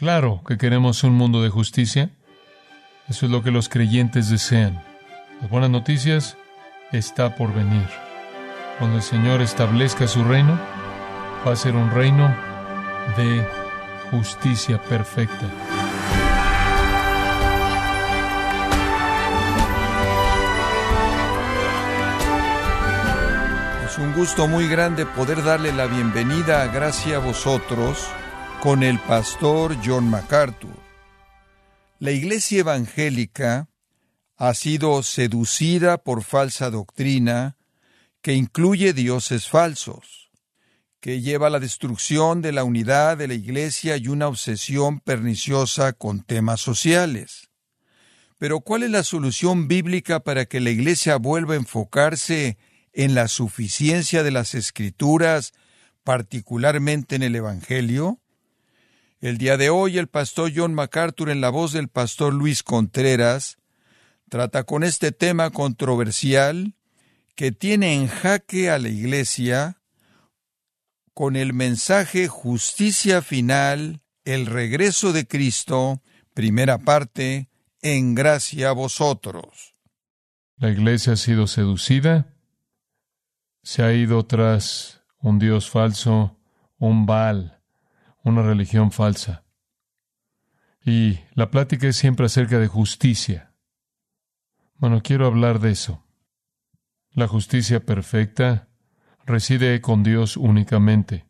Claro que queremos un mundo de justicia. Eso es lo que los creyentes desean. Las buenas noticias está por venir. Cuando el Señor establezca su reino, va a ser un reino de justicia perfecta. Es un gusto muy grande poder darle la bienvenida a Gracia a vosotros con el pastor John MacArthur. La iglesia evangélica ha sido seducida por falsa doctrina que incluye dioses falsos, que lleva a la destrucción de la unidad de la iglesia y una obsesión perniciosa con temas sociales. Pero ¿cuál es la solución bíblica para que la iglesia vuelva a enfocarse en la suficiencia de las escrituras, particularmente en el Evangelio? El día de hoy el pastor John MacArthur en la voz del pastor Luis Contreras trata con este tema controversial que tiene en jaque a la Iglesia con el mensaje justicia final, el regreso de Cristo, primera parte, en gracia a vosotros. La Iglesia ha sido seducida, se ha ido tras un Dios falso, un Baal, una religión falsa. Y la plática es siempre acerca de justicia. Bueno, quiero hablar de eso. La justicia perfecta reside con Dios únicamente.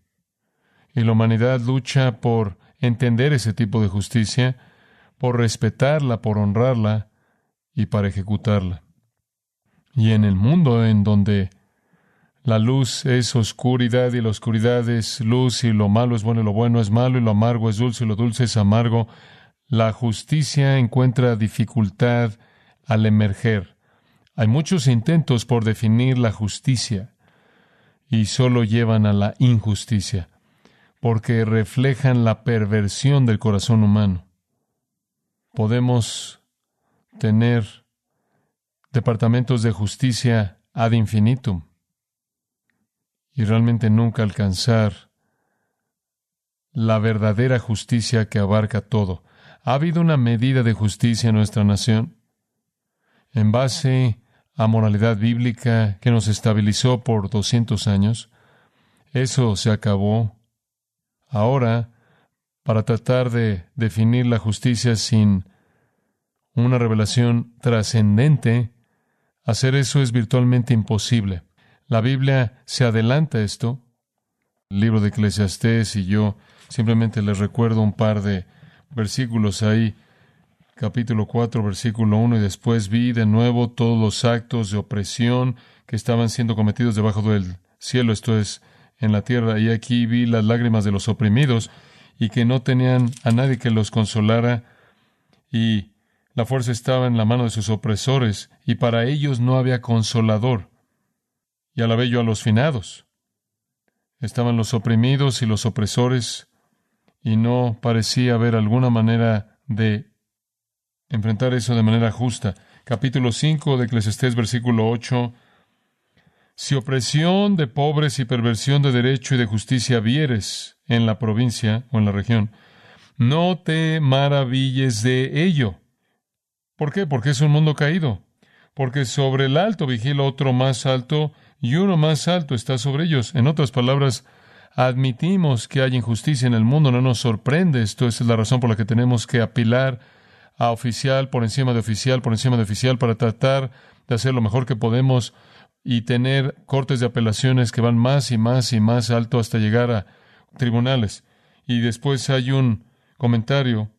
Y la humanidad lucha por entender ese tipo de justicia, por respetarla, por honrarla y para ejecutarla. Y en el mundo en donde la luz es oscuridad y la oscuridad es luz y lo malo es bueno y lo bueno es malo y lo amargo es dulce y lo dulce es amargo. La justicia encuentra dificultad al emerger. Hay muchos intentos por definir la justicia y solo llevan a la injusticia, porque reflejan la perversión del corazón humano. Podemos tener departamentos de justicia ad infinitum y realmente nunca alcanzar la verdadera justicia que abarca todo. ¿Ha habido una medida de justicia en nuestra nación? En base a moralidad bíblica que nos estabilizó por 200 años, eso se acabó. Ahora, para tratar de definir la justicia sin una revelación trascendente, hacer eso es virtualmente imposible. La Biblia se adelanta a esto. El libro de Eclesiastés y yo simplemente les recuerdo un par de versículos ahí, capítulo 4, versículo 1, y después vi de nuevo todos los actos de opresión que estaban siendo cometidos debajo del cielo, esto es, en la tierra, y aquí vi las lágrimas de los oprimidos y que no tenían a nadie que los consolara, y la fuerza estaba en la mano de sus opresores, y para ellos no había consolador y alabé yo a los finados. Estaban los oprimidos y los opresores, y no parecía haber alguna manera de enfrentar eso de manera justa. Capítulo 5 de Eclesiastés, versículo 8. Si opresión de pobres y perversión de derecho y de justicia vieres en la provincia o en la región, no te maravilles de ello. ¿Por qué? Porque es un mundo caído. Porque sobre el alto vigila otro más alto y uno más alto está sobre ellos. En otras palabras, admitimos que hay injusticia en el mundo, no nos sorprende. Esto es la razón por la que tenemos que apilar a oficial por encima de oficial, por encima de oficial, para tratar de hacer lo mejor que podemos y tener cortes de apelaciones que van más y más y más alto hasta llegar a tribunales. Y después hay un comentario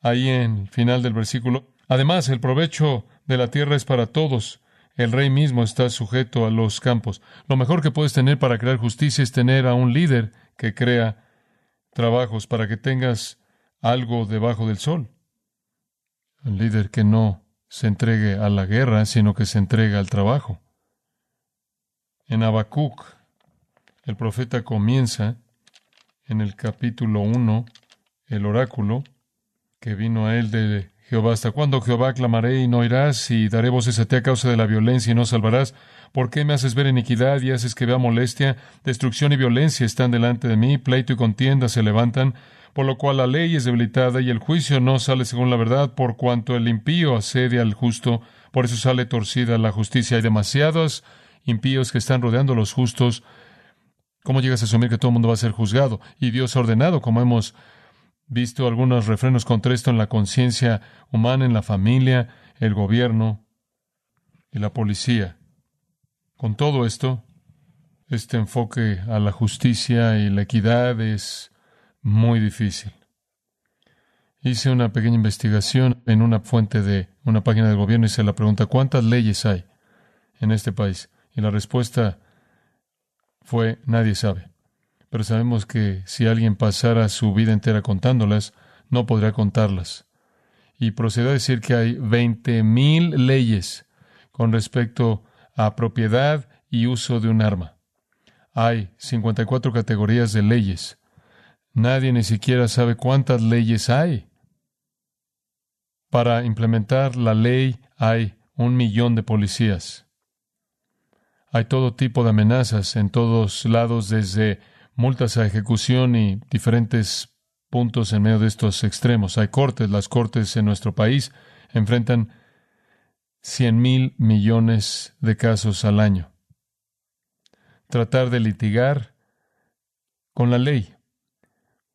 ahí en el final del versículo. Además, el provecho de la tierra es para todos el rey mismo está sujeto a los campos. Lo mejor que puedes tener para crear justicia es tener a un líder que crea trabajos para que tengas algo debajo del sol. Un líder que no se entregue a la guerra, sino que se entregue al trabajo. En Habacuc, el profeta comienza en el capítulo 1, el oráculo que vino a él de Jehová, ¿hasta cuándo, Jehová, clamaré y no oirás? Y daré voces a ti a causa de la violencia y no salvarás. ¿Por qué me haces ver iniquidad y haces que vea molestia? Destrucción y violencia están delante de mí, pleito y contienda se levantan, por lo cual la ley es debilitada y el juicio no sale según la verdad, por cuanto el impío asedia al justo, por eso sale torcida la justicia. Hay demasiados impíos que están rodeando a los justos. ¿Cómo llegas a asumir que todo el mundo va a ser juzgado? Y Dios ha ordenado, como hemos visto algunos refrenos contra esto en la conciencia humana, en la familia, el gobierno y la policía. Con todo esto, este enfoque a la justicia y la equidad es muy difícil. Hice una pequeña investigación en una fuente de una página del gobierno y se la pregunta ¿cuántas leyes hay en este país? Y la respuesta fue nadie sabe. Pero sabemos que si alguien pasara su vida entera contándolas, no podría contarlas. Y procede a decir que hay veinte mil leyes con respecto a propiedad y uso de un arma. Hay 54 categorías de leyes. Nadie ni siquiera sabe cuántas leyes hay. Para implementar la ley hay un millón de policías. Hay todo tipo de amenazas en todos lados, desde multas a ejecución y diferentes puntos en medio de estos extremos. Hay cortes, las cortes en nuestro país enfrentan cien mil millones de casos al año. Tratar de litigar con la ley.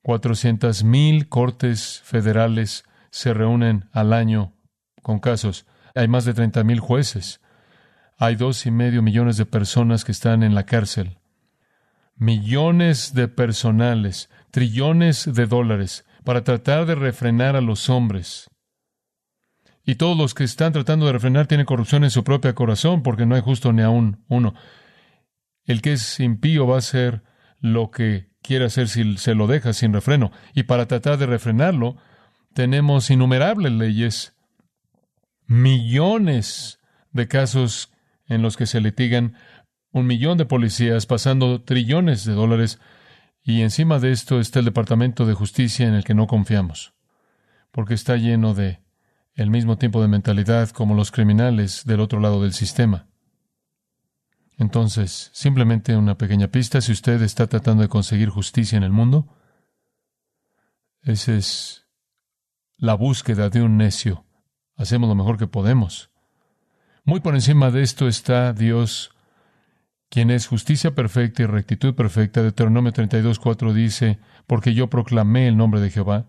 Cuatrocientas mil cortes federales se reúnen al año con casos. Hay más de treinta mil jueces. Hay dos y medio millones de personas que están en la cárcel. Millones de personales, trillones de dólares para tratar de refrenar a los hombres y todos los que están tratando de refrenar tienen corrupción en su propio corazón, porque no hay justo ni aún uno. El que es impío va a hacer lo que quiere hacer si se lo deja sin refreno. Y para tratar de refrenarlo, tenemos innumerables leyes, millones de casos en los que se litigan, un millón de policías pasando trillones de dólares, y encima de esto está el Departamento de Justicia en el que no confiamos, porque está lleno de el mismo tipo de mentalidad como los criminales del otro lado del sistema. Entonces, simplemente una pequeña pista, si usted está tratando de conseguir justicia en el mundo, esa es la búsqueda de un necio. Hacemos lo mejor que podemos. Muy por encima de esto está Dios, quien es justicia perfecta y rectitud perfecta. Deuteronomio 32.4 dice, porque yo proclamé el nombre de Jehová.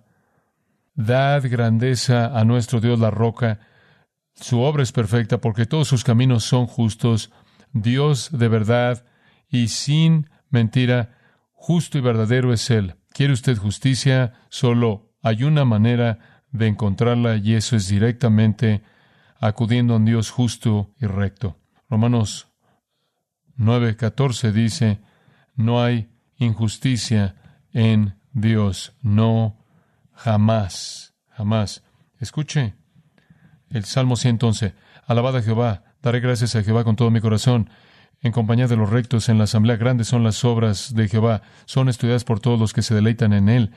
Dad grandeza a nuestro Dios la roca. Su obra es perfecta porque todos sus caminos son justos. Dios de verdad y sin mentira, justo y verdadero es Él. ¿Quiere usted justicia? Solo hay una manera de encontrarla y eso es directamente acudiendo a un Dios justo y recto. Romanos 9:14 dice, no hay injusticia en Dios, no Jamás, jamás. Escuche el Salmo 111. Alabad a Jehová, daré gracias a Jehová con todo mi corazón. En compañía de los rectos en la asamblea grande son las obras de Jehová, son estudiadas por todos los que se deleitan en él.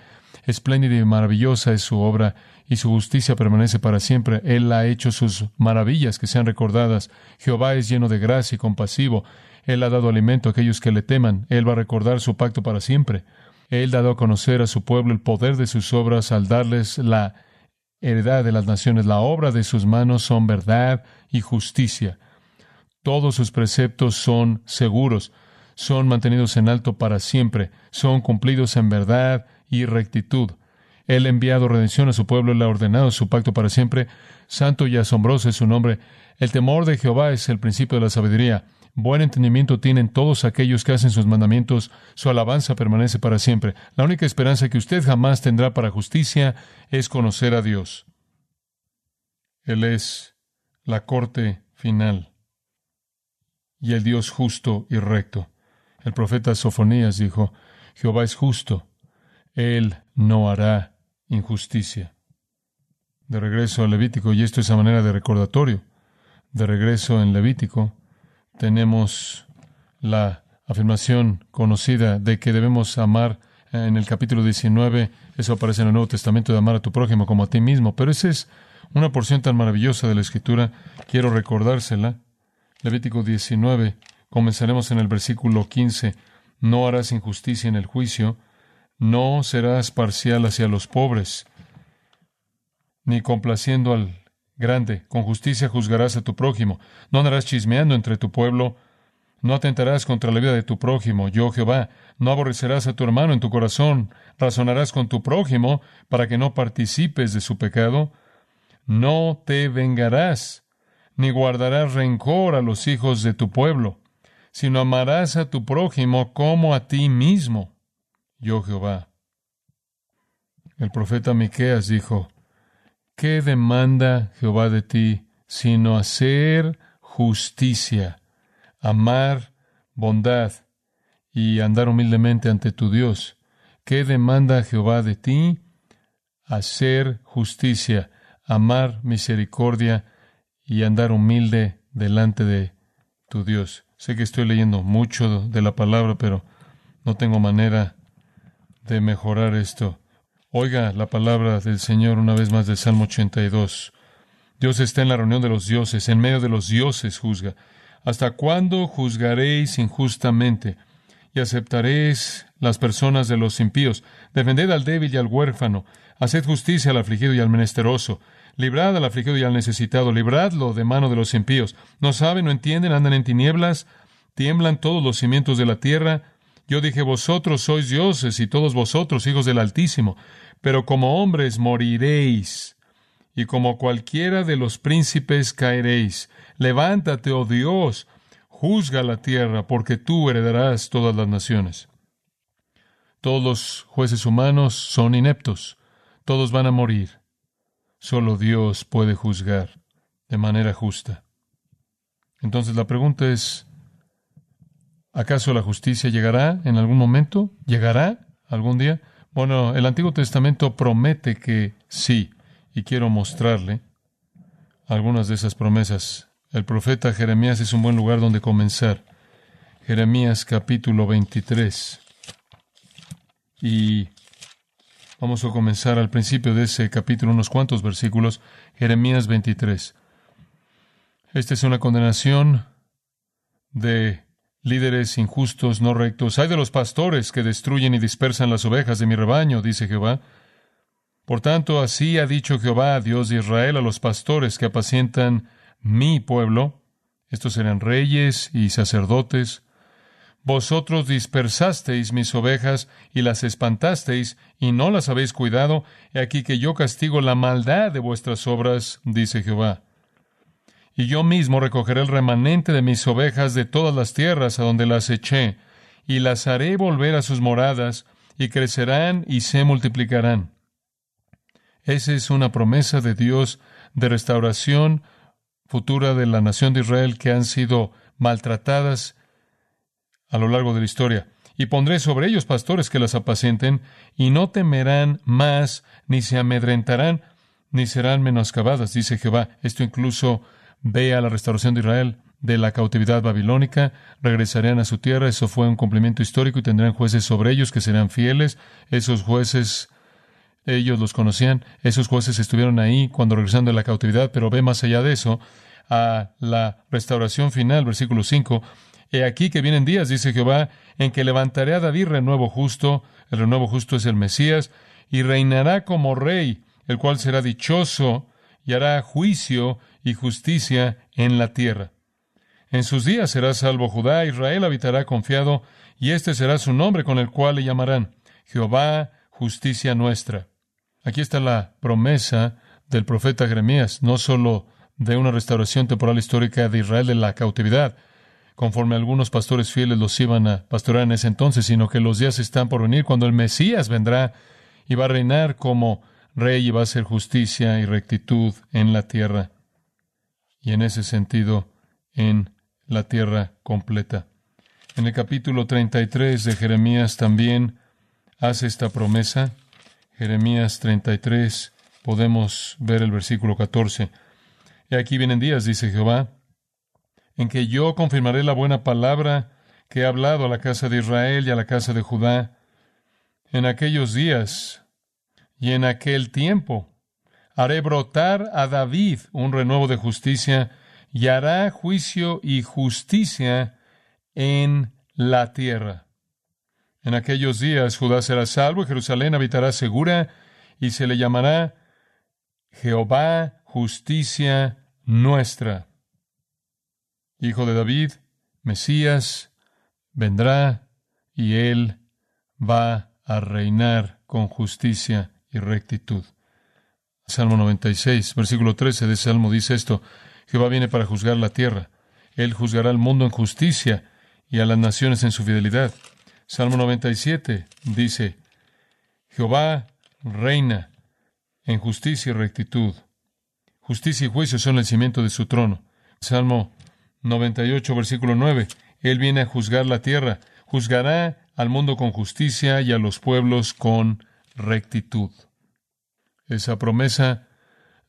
Espléndida y maravillosa es su obra, y su justicia permanece para siempre. Él ha hecho sus maravillas que sean recordadas. Jehová es lleno de gracia y compasivo. Él ha dado alimento a aquellos que le teman. Él va a recordar su pacto para siempre. Él dado a conocer a su pueblo el poder de sus obras al darles la heredad de las naciones. La obra de sus manos son verdad y justicia. Todos sus preceptos son seguros, son mantenidos en alto para siempre, son cumplidos en verdad y rectitud. Él ha enviado redención a su pueblo, él ha ordenado su pacto para siempre. Santo y asombroso es su nombre. El temor de Jehová es el principio de la sabiduría. Buen entendimiento tienen todos aquellos que hacen sus mandamientos, su alabanza permanece para siempre. La única esperanza que usted jamás tendrá para justicia es conocer a Dios. Él es la corte final y el Dios justo y recto. El profeta Sofonías dijo, Jehová es justo, Él no hará injusticia. De regreso al Levítico, y esto es a manera de recordatorio, de regreso en Levítico, tenemos la afirmación conocida de que debemos amar en el capítulo 19, eso aparece en el Nuevo Testamento de amar a tu prójimo como a ti mismo, pero esa es una porción tan maravillosa de la Escritura, quiero recordársela. Levítico 19, comenzaremos en el versículo 15, no harás injusticia en el juicio, no serás parcial hacia los pobres, ni complaciendo al grande, con justicia juzgarás a tu prójimo, no andarás chismeando entre tu pueblo, no atentarás contra la vida de tu prójimo, yo Jehová, no aborrecerás a tu hermano en tu corazón, razonarás con tu prójimo para que no participes de su pecado, no te vengarás, ni guardarás rencor a los hijos de tu pueblo, sino amarás a tu prójimo como a ti mismo, yo Jehová. El profeta Miqueas dijo: ¿Qué demanda Jehová de ti sino hacer justicia, amar bondad y andar humildemente ante tu Dios? ¿Qué demanda Jehová de ti? Hacer justicia, amar misericordia y andar humilde delante de tu Dios. Sé que estoy leyendo mucho de la palabra, pero no tengo manera de mejorar esto. Oiga la palabra del Señor una vez más del Salmo 82. Dios está en la reunión de los dioses, en medio de los dioses juzga. ¿Hasta cuándo juzgaréis injustamente y aceptaréis las personas de los impíos? Defended al débil y al huérfano, haced justicia al afligido y al menesteroso, librad al afligido y al necesitado, libradlo de mano de los impíos. No saben, no entienden, andan en tinieblas, tiemblan todos los cimientos de la tierra, yo dije, vosotros sois dioses y todos vosotros hijos del Altísimo, pero como hombres moriréis, y como cualquiera de los príncipes caeréis. Levántate, oh Dios, juzga la tierra, porque tú heredarás todas las naciones. Todos los jueces humanos son ineptos, todos van a morir. Solo Dios puede juzgar de manera justa. Entonces la pregunta es, ¿Acaso la justicia llegará en algún momento? ¿Llegará algún día? Bueno, el Antiguo Testamento promete que sí, y quiero mostrarle algunas de esas promesas. El profeta Jeremías es un buen lugar donde comenzar. Jeremías capítulo 23. Y vamos a comenzar al principio de ese capítulo, unos cuantos versículos. Jeremías 23. Esta es una condenación de líderes injustos, no rectos. Hay de los pastores que destruyen y dispersan las ovejas de mi rebaño, dice Jehová. Por tanto, así ha dicho Jehová, Dios de Israel, a los pastores que apacientan mi pueblo. Estos eran reyes y sacerdotes. Vosotros dispersasteis mis ovejas y las espantasteis, y no las habéis cuidado. He aquí que yo castigo la maldad de vuestras obras, dice Jehová y yo mismo recogeré el remanente de mis ovejas de todas las tierras a donde las eché, y las haré volver a sus moradas, y crecerán y se multiplicarán. Esa es una promesa de Dios de restauración futura de la nación de Israel que han sido maltratadas a lo largo de la historia. Y pondré sobre ellos pastores que las apacienten, y no temerán más, ni se amedrentarán, ni serán menoscabadas, dice Jehová. Esto incluso ve a la restauración de Israel de la cautividad babilónica, regresarían a su tierra, eso fue un cumplimiento histórico y tendrán jueces sobre ellos que serán fieles, esos jueces ellos los conocían, esos jueces estuvieron ahí cuando regresaron de la cautividad, pero ve más allá de eso, a la restauración final, versículo 5, He aquí que vienen días, dice Jehová, en que levantaré a David renuevo justo, el renuevo justo es el Mesías, y reinará como rey, el cual será dichoso y hará juicio y justicia en la tierra. En sus días será salvo Judá, Israel habitará confiado, y este será su nombre con el cual le llamarán Jehová, justicia nuestra. Aquí está la promesa del profeta Jeremías, no sólo de una restauración temporal histórica de Israel de la cautividad, conforme algunos pastores fieles los iban a pastorear en ese entonces, sino que los días están por venir cuando el Mesías vendrá y va a reinar como rey y va a hacer justicia y rectitud en la tierra y en ese sentido en la tierra completa. En el capítulo 33 de Jeremías también hace esta promesa. Jeremías 33, podemos ver el versículo 14. Y aquí vienen días, dice Jehová, en que yo confirmaré la buena palabra que he hablado a la casa de Israel y a la casa de Judá, En aquellos días y en aquel tiempo haré brotar a David un renuevo de justicia y hará juicio y justicia en la tierra. En aquellos días Judá será salvo y Jerusalén habitará segura y se le llamará Jehová justicia nuestra. Hijo de David, Mesías, vendrá y él va a reinar con justicia y rectitud. Salmo 96, versículo 13 de Salmo dice esto, Jehová viene para juzgar la tierra. Él juzgará al mundo en justicia y a las naciones en su fidelidad. Salmo 97 dice, Jehová reina en justicia y rectitud. Justicia y juicio son el cimiento de su trono. Salmo 98, versículo 9. Él viene a juzgar la tierra, juzgará al mundo con justicia y a los pueblos con rectitud. Esa promesa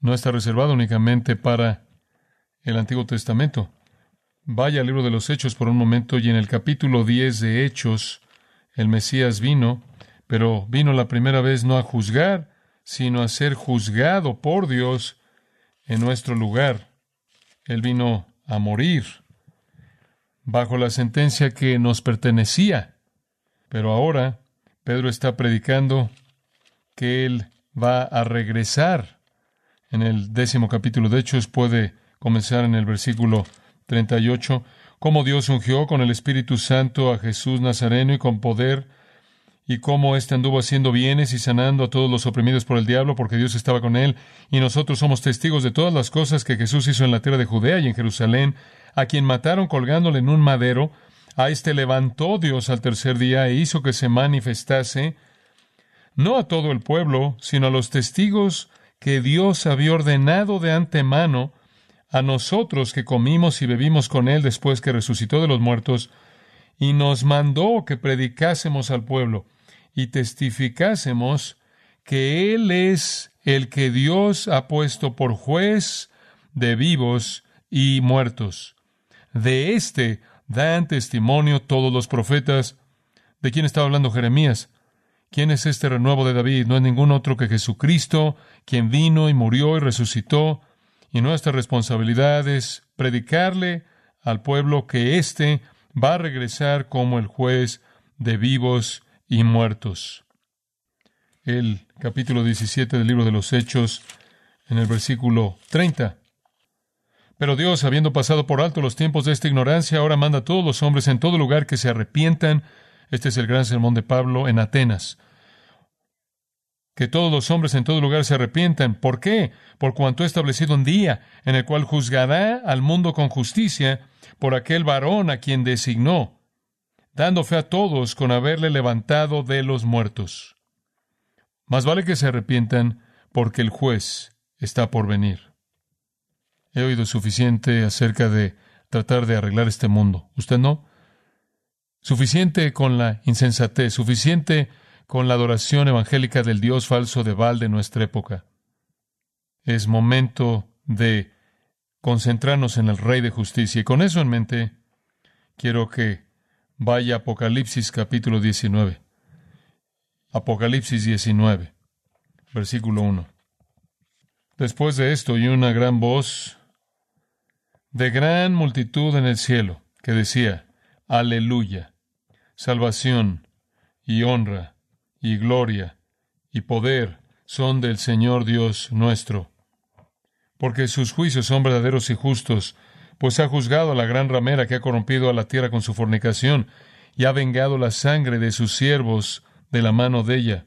no está reservada únicamente para el Antiguo Testamento. Vaya al libro de los Hechos por un momento y en el capítulo 10 de Hechos, el Mesías vino, pero vino la primera vez no a juzgar, sino a ser juzgado por Dios en nuestro lugar. Él vino a morir bajo la sentencia que nos pertenecía. Pero ahora Pedro está predicando que Él va a regresar. En el décimo capítulo de Hechos puede comenzar en el versículo 38, cómo Dios ungió con el Espíritu Santo a Jesús Nazareno y con poder, y cómo éste anduvo haciendo bienes y sanando a todos los oprimidos por el diablo, porque Dios estaba con él, y nosotros somos testigos de todas las cosas que Jesús hizo en la tierra de Judea y en Jerusalén, a quien mataron colgándole en un madero, a éste levantó Dios al tercer día e hizo que se manifestase, no a todo el pueblo, sino a los testigos que Dios había ordenado de antemano, a nosotros que comimos y bebimos con Él después que resucitó de los muertos, y nos mandó que predicásemos al pueblo y testificásemos que Él es el que Dios ha puesto por juez de vivos y muertos. De éste dan testimonio todos los profetas. ¿De quién estaba hablando Jeremías? ¿Quién es este renuevo de David? No es ningún otro que Jesucristo, quien vino y murió y resucitó y nuestra responsabilidad es predicarle al pueblo que éste va a regresar como el juez de vivos y muertos. El capítulo 17 del libro de los Hechos, en el versículo 30. Pero Dios, habiendo pasado por alto los tiempos de esta ignorancia, ahora manda a todos los hombres en todo lugar que se arrepientan. Este es el gran sermón de Pablo en Atenas que todos los hombres en todo lugar se arrepientan. ¿Por qué? Por cuanto ha establecido un día en el cual juzgará al mundo con justicia por aquel varón a quien designó, dando fe a todos con haberle levantado de los muertos. Más vale que se arrepientan porque el juez está por venir. He oído suficiente acerca de tratar de arreglar este mundo. ¿Usted no? Suficiente con la insensatez, suficiente con la adoración evangélica del Dios falso de Baal de nuestra época. Es momento de concentrarnos en el Rey de Justicia. Y con eso en mente, quiero que vaya a Apocalipsis capítulo 19. Apocalipsis 19, versículo 1. Después de esto oí una gran voz de gran multitud en el cielo que decía, Aleluya, salvación y honra y gloria y poder son del Señor Dios nuestro. Porque sus juicios son verdaderos y justos, pues ha juzgado a la gran ramera que ha corrompido a la tierra con su fornicación, y ha vengado la sangre de sus siervos de la mano de ella.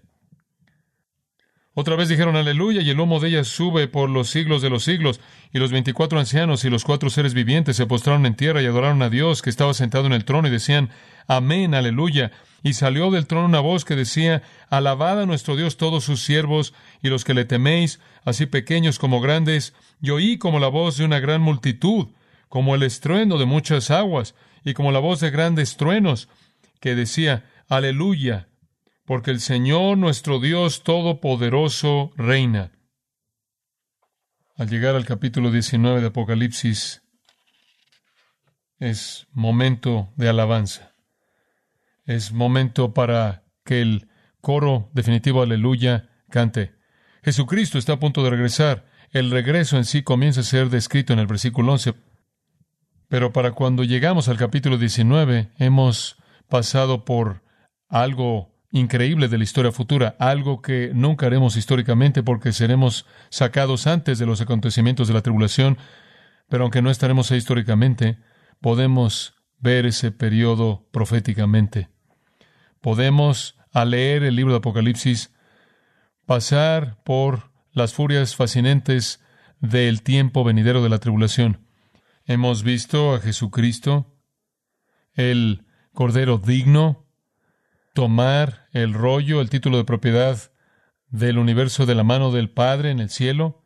Otra vez dijeron aleluya, y el humo de ella sube por los siglos de los siglos. Y los veinticuatro ancianos y los cuatro seres vivientes se postraron en tierra y adoraron a Dios que estaba sentado en el trono y decían, Amén, aleluya. Y salió del trono una voz que decía, Alabad a nuestro Dios todos sus siervos y los que le teméis, así pequeños como grandes. Y oí como la voz de una gran multitud, como el estruendo de muchas aguas, y como la voz de grandes truenos, que decía, Aleluya porque el Señor nuestro Dios Todopoderoso reina. Al llegar al capítulo 19 de Apocalipsis, es momento de alabanza. Es momento para que el coro definitivo, aleluya, cante. Jesucristo está a punto de regresar. El regreso en sí comienza a ser descrito en el versículo 11. Pero para cuando llegamos al capítulo 19, hemos pasado por algo increíble de la historia futura, algo que nunca haremos históricamente porque seremos sacados antes de los acontecimientos de la tribulación, pero aunque no estaremos ahí históricamente, podemos ver ese periodo proféticamente. Podemos, al leer el libro de Apocalipsis, pasar por las furias fascinantes del tiempo venidero de la tribulación. Hemos visto a Jesucristo, el Cordero digno, tomar el rollo, el título de propiedad del universo de la mano del Padre en el cielo,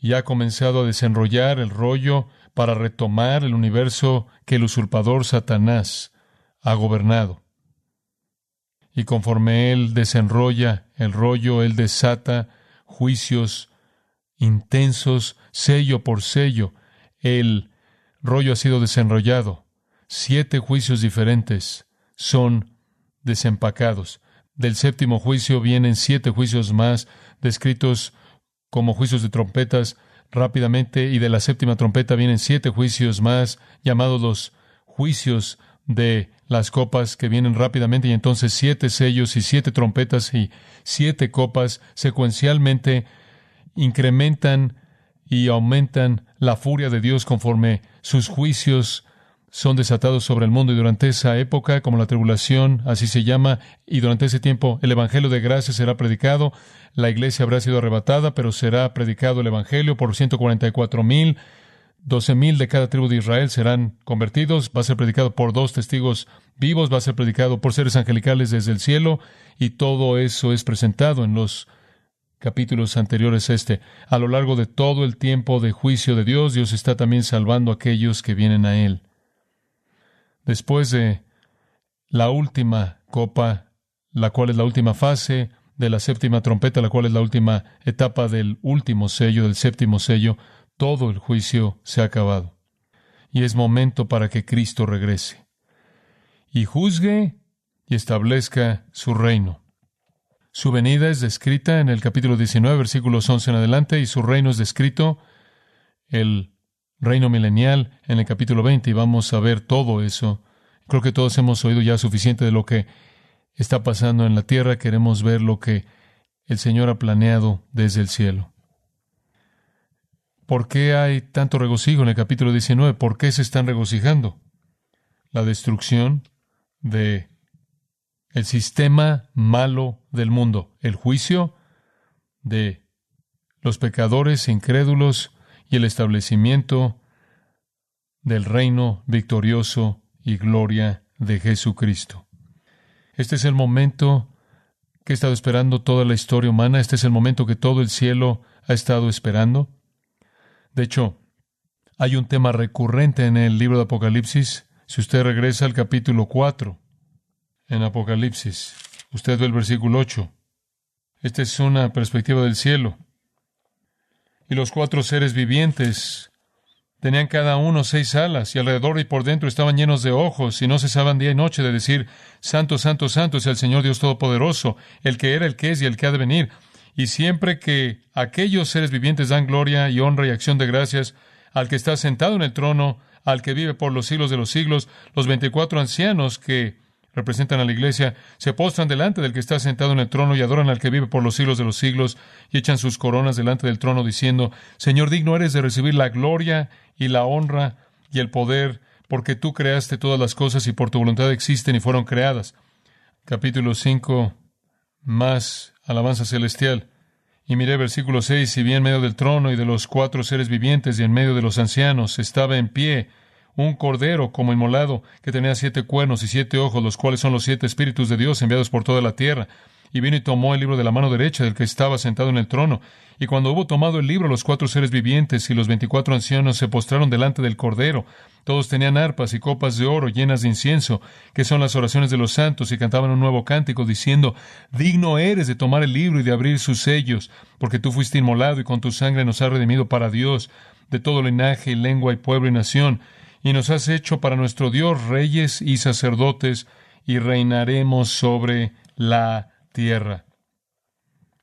y ha comenzado a desenrollar el rollo para retomar el universo que el usurpador Satanás ha gobernado. Y conforme él desenrolla el rollo, él desata juicios intensos, sello por sello. El rollo ha sido desenrollado. Siete juicios diferentes son desempacados. Del séptimo juicio vienen siete juicios más, descritos como juicios de trompetas rápidamente, y de la séptima trompeta vienen siete juicios más, llamados los juicios de las copas que vienen rápidamente, y entonces siete sellos y siete trompetas y siete copas secuencialmente incrementan y aumentan la furia de Dios conforme sus juicios son desatados sobre el mundo y durante esa época, como la tribulación, así se llama, y durante ese tiempo el Evangelio de gracia será predicado, la iglesia habrá sido arrebatada, pero será predicado el Evangelio por 144 mil, 12 mil de cada tribu de Israel serán convertidos, va a ser predicado por dos testigos vivos, va a ser predicado por seres angelicales desde el cielo, y todo eso es presentado en los capítulos anteriores a este. A lo largo de todo el tiempo de juicio de Dios, Dios está también salvando a aquellos que vienen a Él. Después de la última copa, la cual es la última fase de la séptima trompeta, la cual es la última etapa del último sello, del séptimo sello, todo el juicio se ha acabado. Y es momento para que Cristo regrese y juzgue y establezca su reino. Su venida es descrita en el capítulo 19, versículos 11 en adelante, y su reino es descrito, el reino milenial, en el capítulo 20, y vamos a ver todo eso. Creo que todos hemos oído ya suficiente de lo que está pasando en la tierra, queremos ver lo que el Señor ha planeado desde el cielo. ¿Por qué hay tanto regocijo en el capítulo 19? ¿Por qué se están regocijando? La destrucción de el sistema malo del mundo, el juicio de los pecadores incrédulos y el establecimiento del reino victorioso y gloria de Jesucristo. Este es el momento que ha estado esperando toda la historia humana, este es el momento que todo el cielo ha estado esperando. De hecho, hay un tema recurrente en el libro de Apocalipsis. Si usted regresa al capítulo 4, en Apocalipsis. Usted ve el versículo 8. Esta es una perspectiva del cielo. Y los cuatro seres vivientes tenían cada uno seis alas, y alrededor y por dentro estaban llenos de ojos, y no cesaban día y noche de decir, Santo, Santo, Santo es el Señor Dios Todopoderoso, el que era, el que es y el que ha de venir. Y siempre que aquellos seres vivientes dan gloria y honra y acción de gracias al que está sentado en el trono, al que vive por los siglos de los siglos, los veinticuatro ancianos que representan a la iglesia, se postran delante del que está sentado en el trono y adoran al que vive por los siglos de los siglos y echan sus coronas delante del trono diciendo, Señor, digno eres de recibir la gloria y la honra y el poder, porque tú creaste todas las cosas y por tu voluntad existen y fueron creadas. Capítulo 5, más alabanza celestial. Y miré versículo 6, y vi en medio del trono y de los cuatro seres vivientes y en medio de los ancianos estaba en pie un cordero como inmolado, que tenía siete cuernos y siete ojos, los cuales son los siete espíritus de Dios enviados por toda la tierra. Y vino y tomó el libro de la mano derecha del que estaba sentado en el trono. Y cuando hubo tomado el libro, los cuatro seres vivientes y los veinticuatro ancianos se postraron delante del cordero. Todos tenían arpas y copas de oro llenas de incienso, que son las oraciones de los santos, y cantaban un nuevo cántico, diciendo, Digno eres de tomar el libro y de abrir sus sellos, porque tú fuiste inmolado y con tu sangre nos has redimido para Dios, de todo linaje y lengua y pueblo y nación y nos has hecho para nuestro Dios reyes y sacerdotes, y reinaremos sobre la tierra.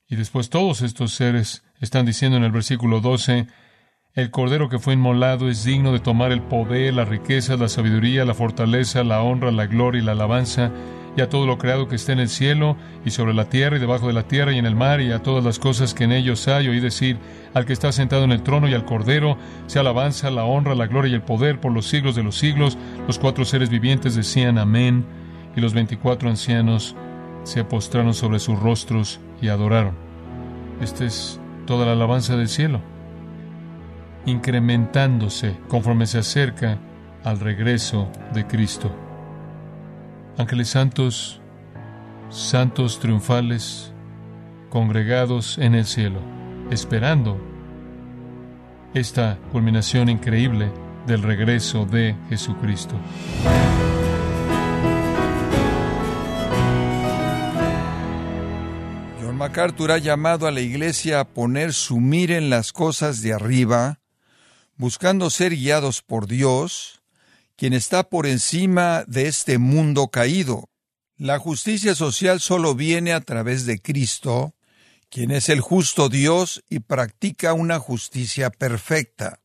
Y después todos estos seres están diciendo en el versículo 12, el Cordero que fue inmolado es digno de tomar el poder, la riqueza, la sabiduría, la fortaleza, la honra, la gloria y la alabanza, y a todo lo creado que esté en el cielo, y sobre la tierra, y debajo de la tierra, y en el mar, y a todas las cosas que en ellos hay, oí decir, al que está sentado en el trono y al Cordero, sea alabanza, la honra, la gloria y el poder por los siglos de los siglos. Los cuatro seres vivientes decían amén, y los veinticuatro ancianos se postraron sobre sus rostros y adoraron. Esta es toda la alabanza del cielo incrementándose conforme se acerca al regreso de Cristo. Ángeles santos, santos triunfales, congregados en el cielo, esperando esta culminación increíble del regreso de Jesucristo. John MacArthur ha llamado a la iglesia a poner su mira en las cosas de arriba, buscando ser guiados por Dios, quien está por encima de este mundo caído. La justicia social solo viene a través de Cristo, quien es el justo Dios y practica una justicia perfecta.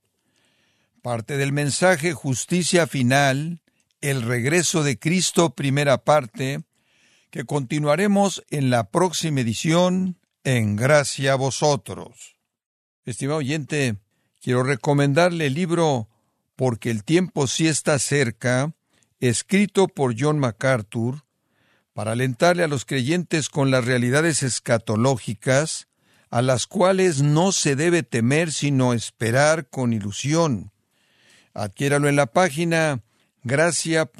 Parte del mensaje Justicia Final, el regreso de Cristo, primera parte, que continuaremos en la próxima edición, en gracia a vosotros. Estimado oyente, quiero recomendarle el libro Porque el tiempo sí está cerca, escrito por John MacArthur, para alentarle a los creyentes con las realidades escatológicas, a las cuales no se debe temer sino esperar con ilusión. Adquiéralo en la página gracia.org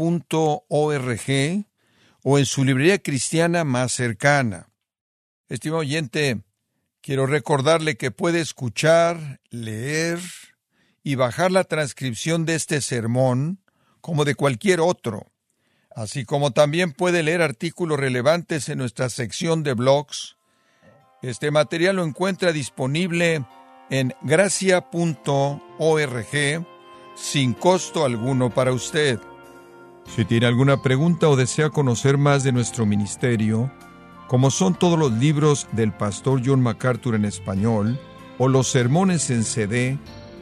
o en su librería cristiana más cercana. Estimado oyente, Quiero recordarle que puede escuchar, leer y bajar la transcripción de este sermón como de cualquier otro, así como también puede leer artículos relevantes en nuestra sección de blogs. Este material lo encuentra disponible en gracia.org sin costo alguno para usted. Si tiene alguna pregunta o desea conocer más de nuestro ministerio, como son todos los libros del pastor John MacArthur en español o los sermones en CD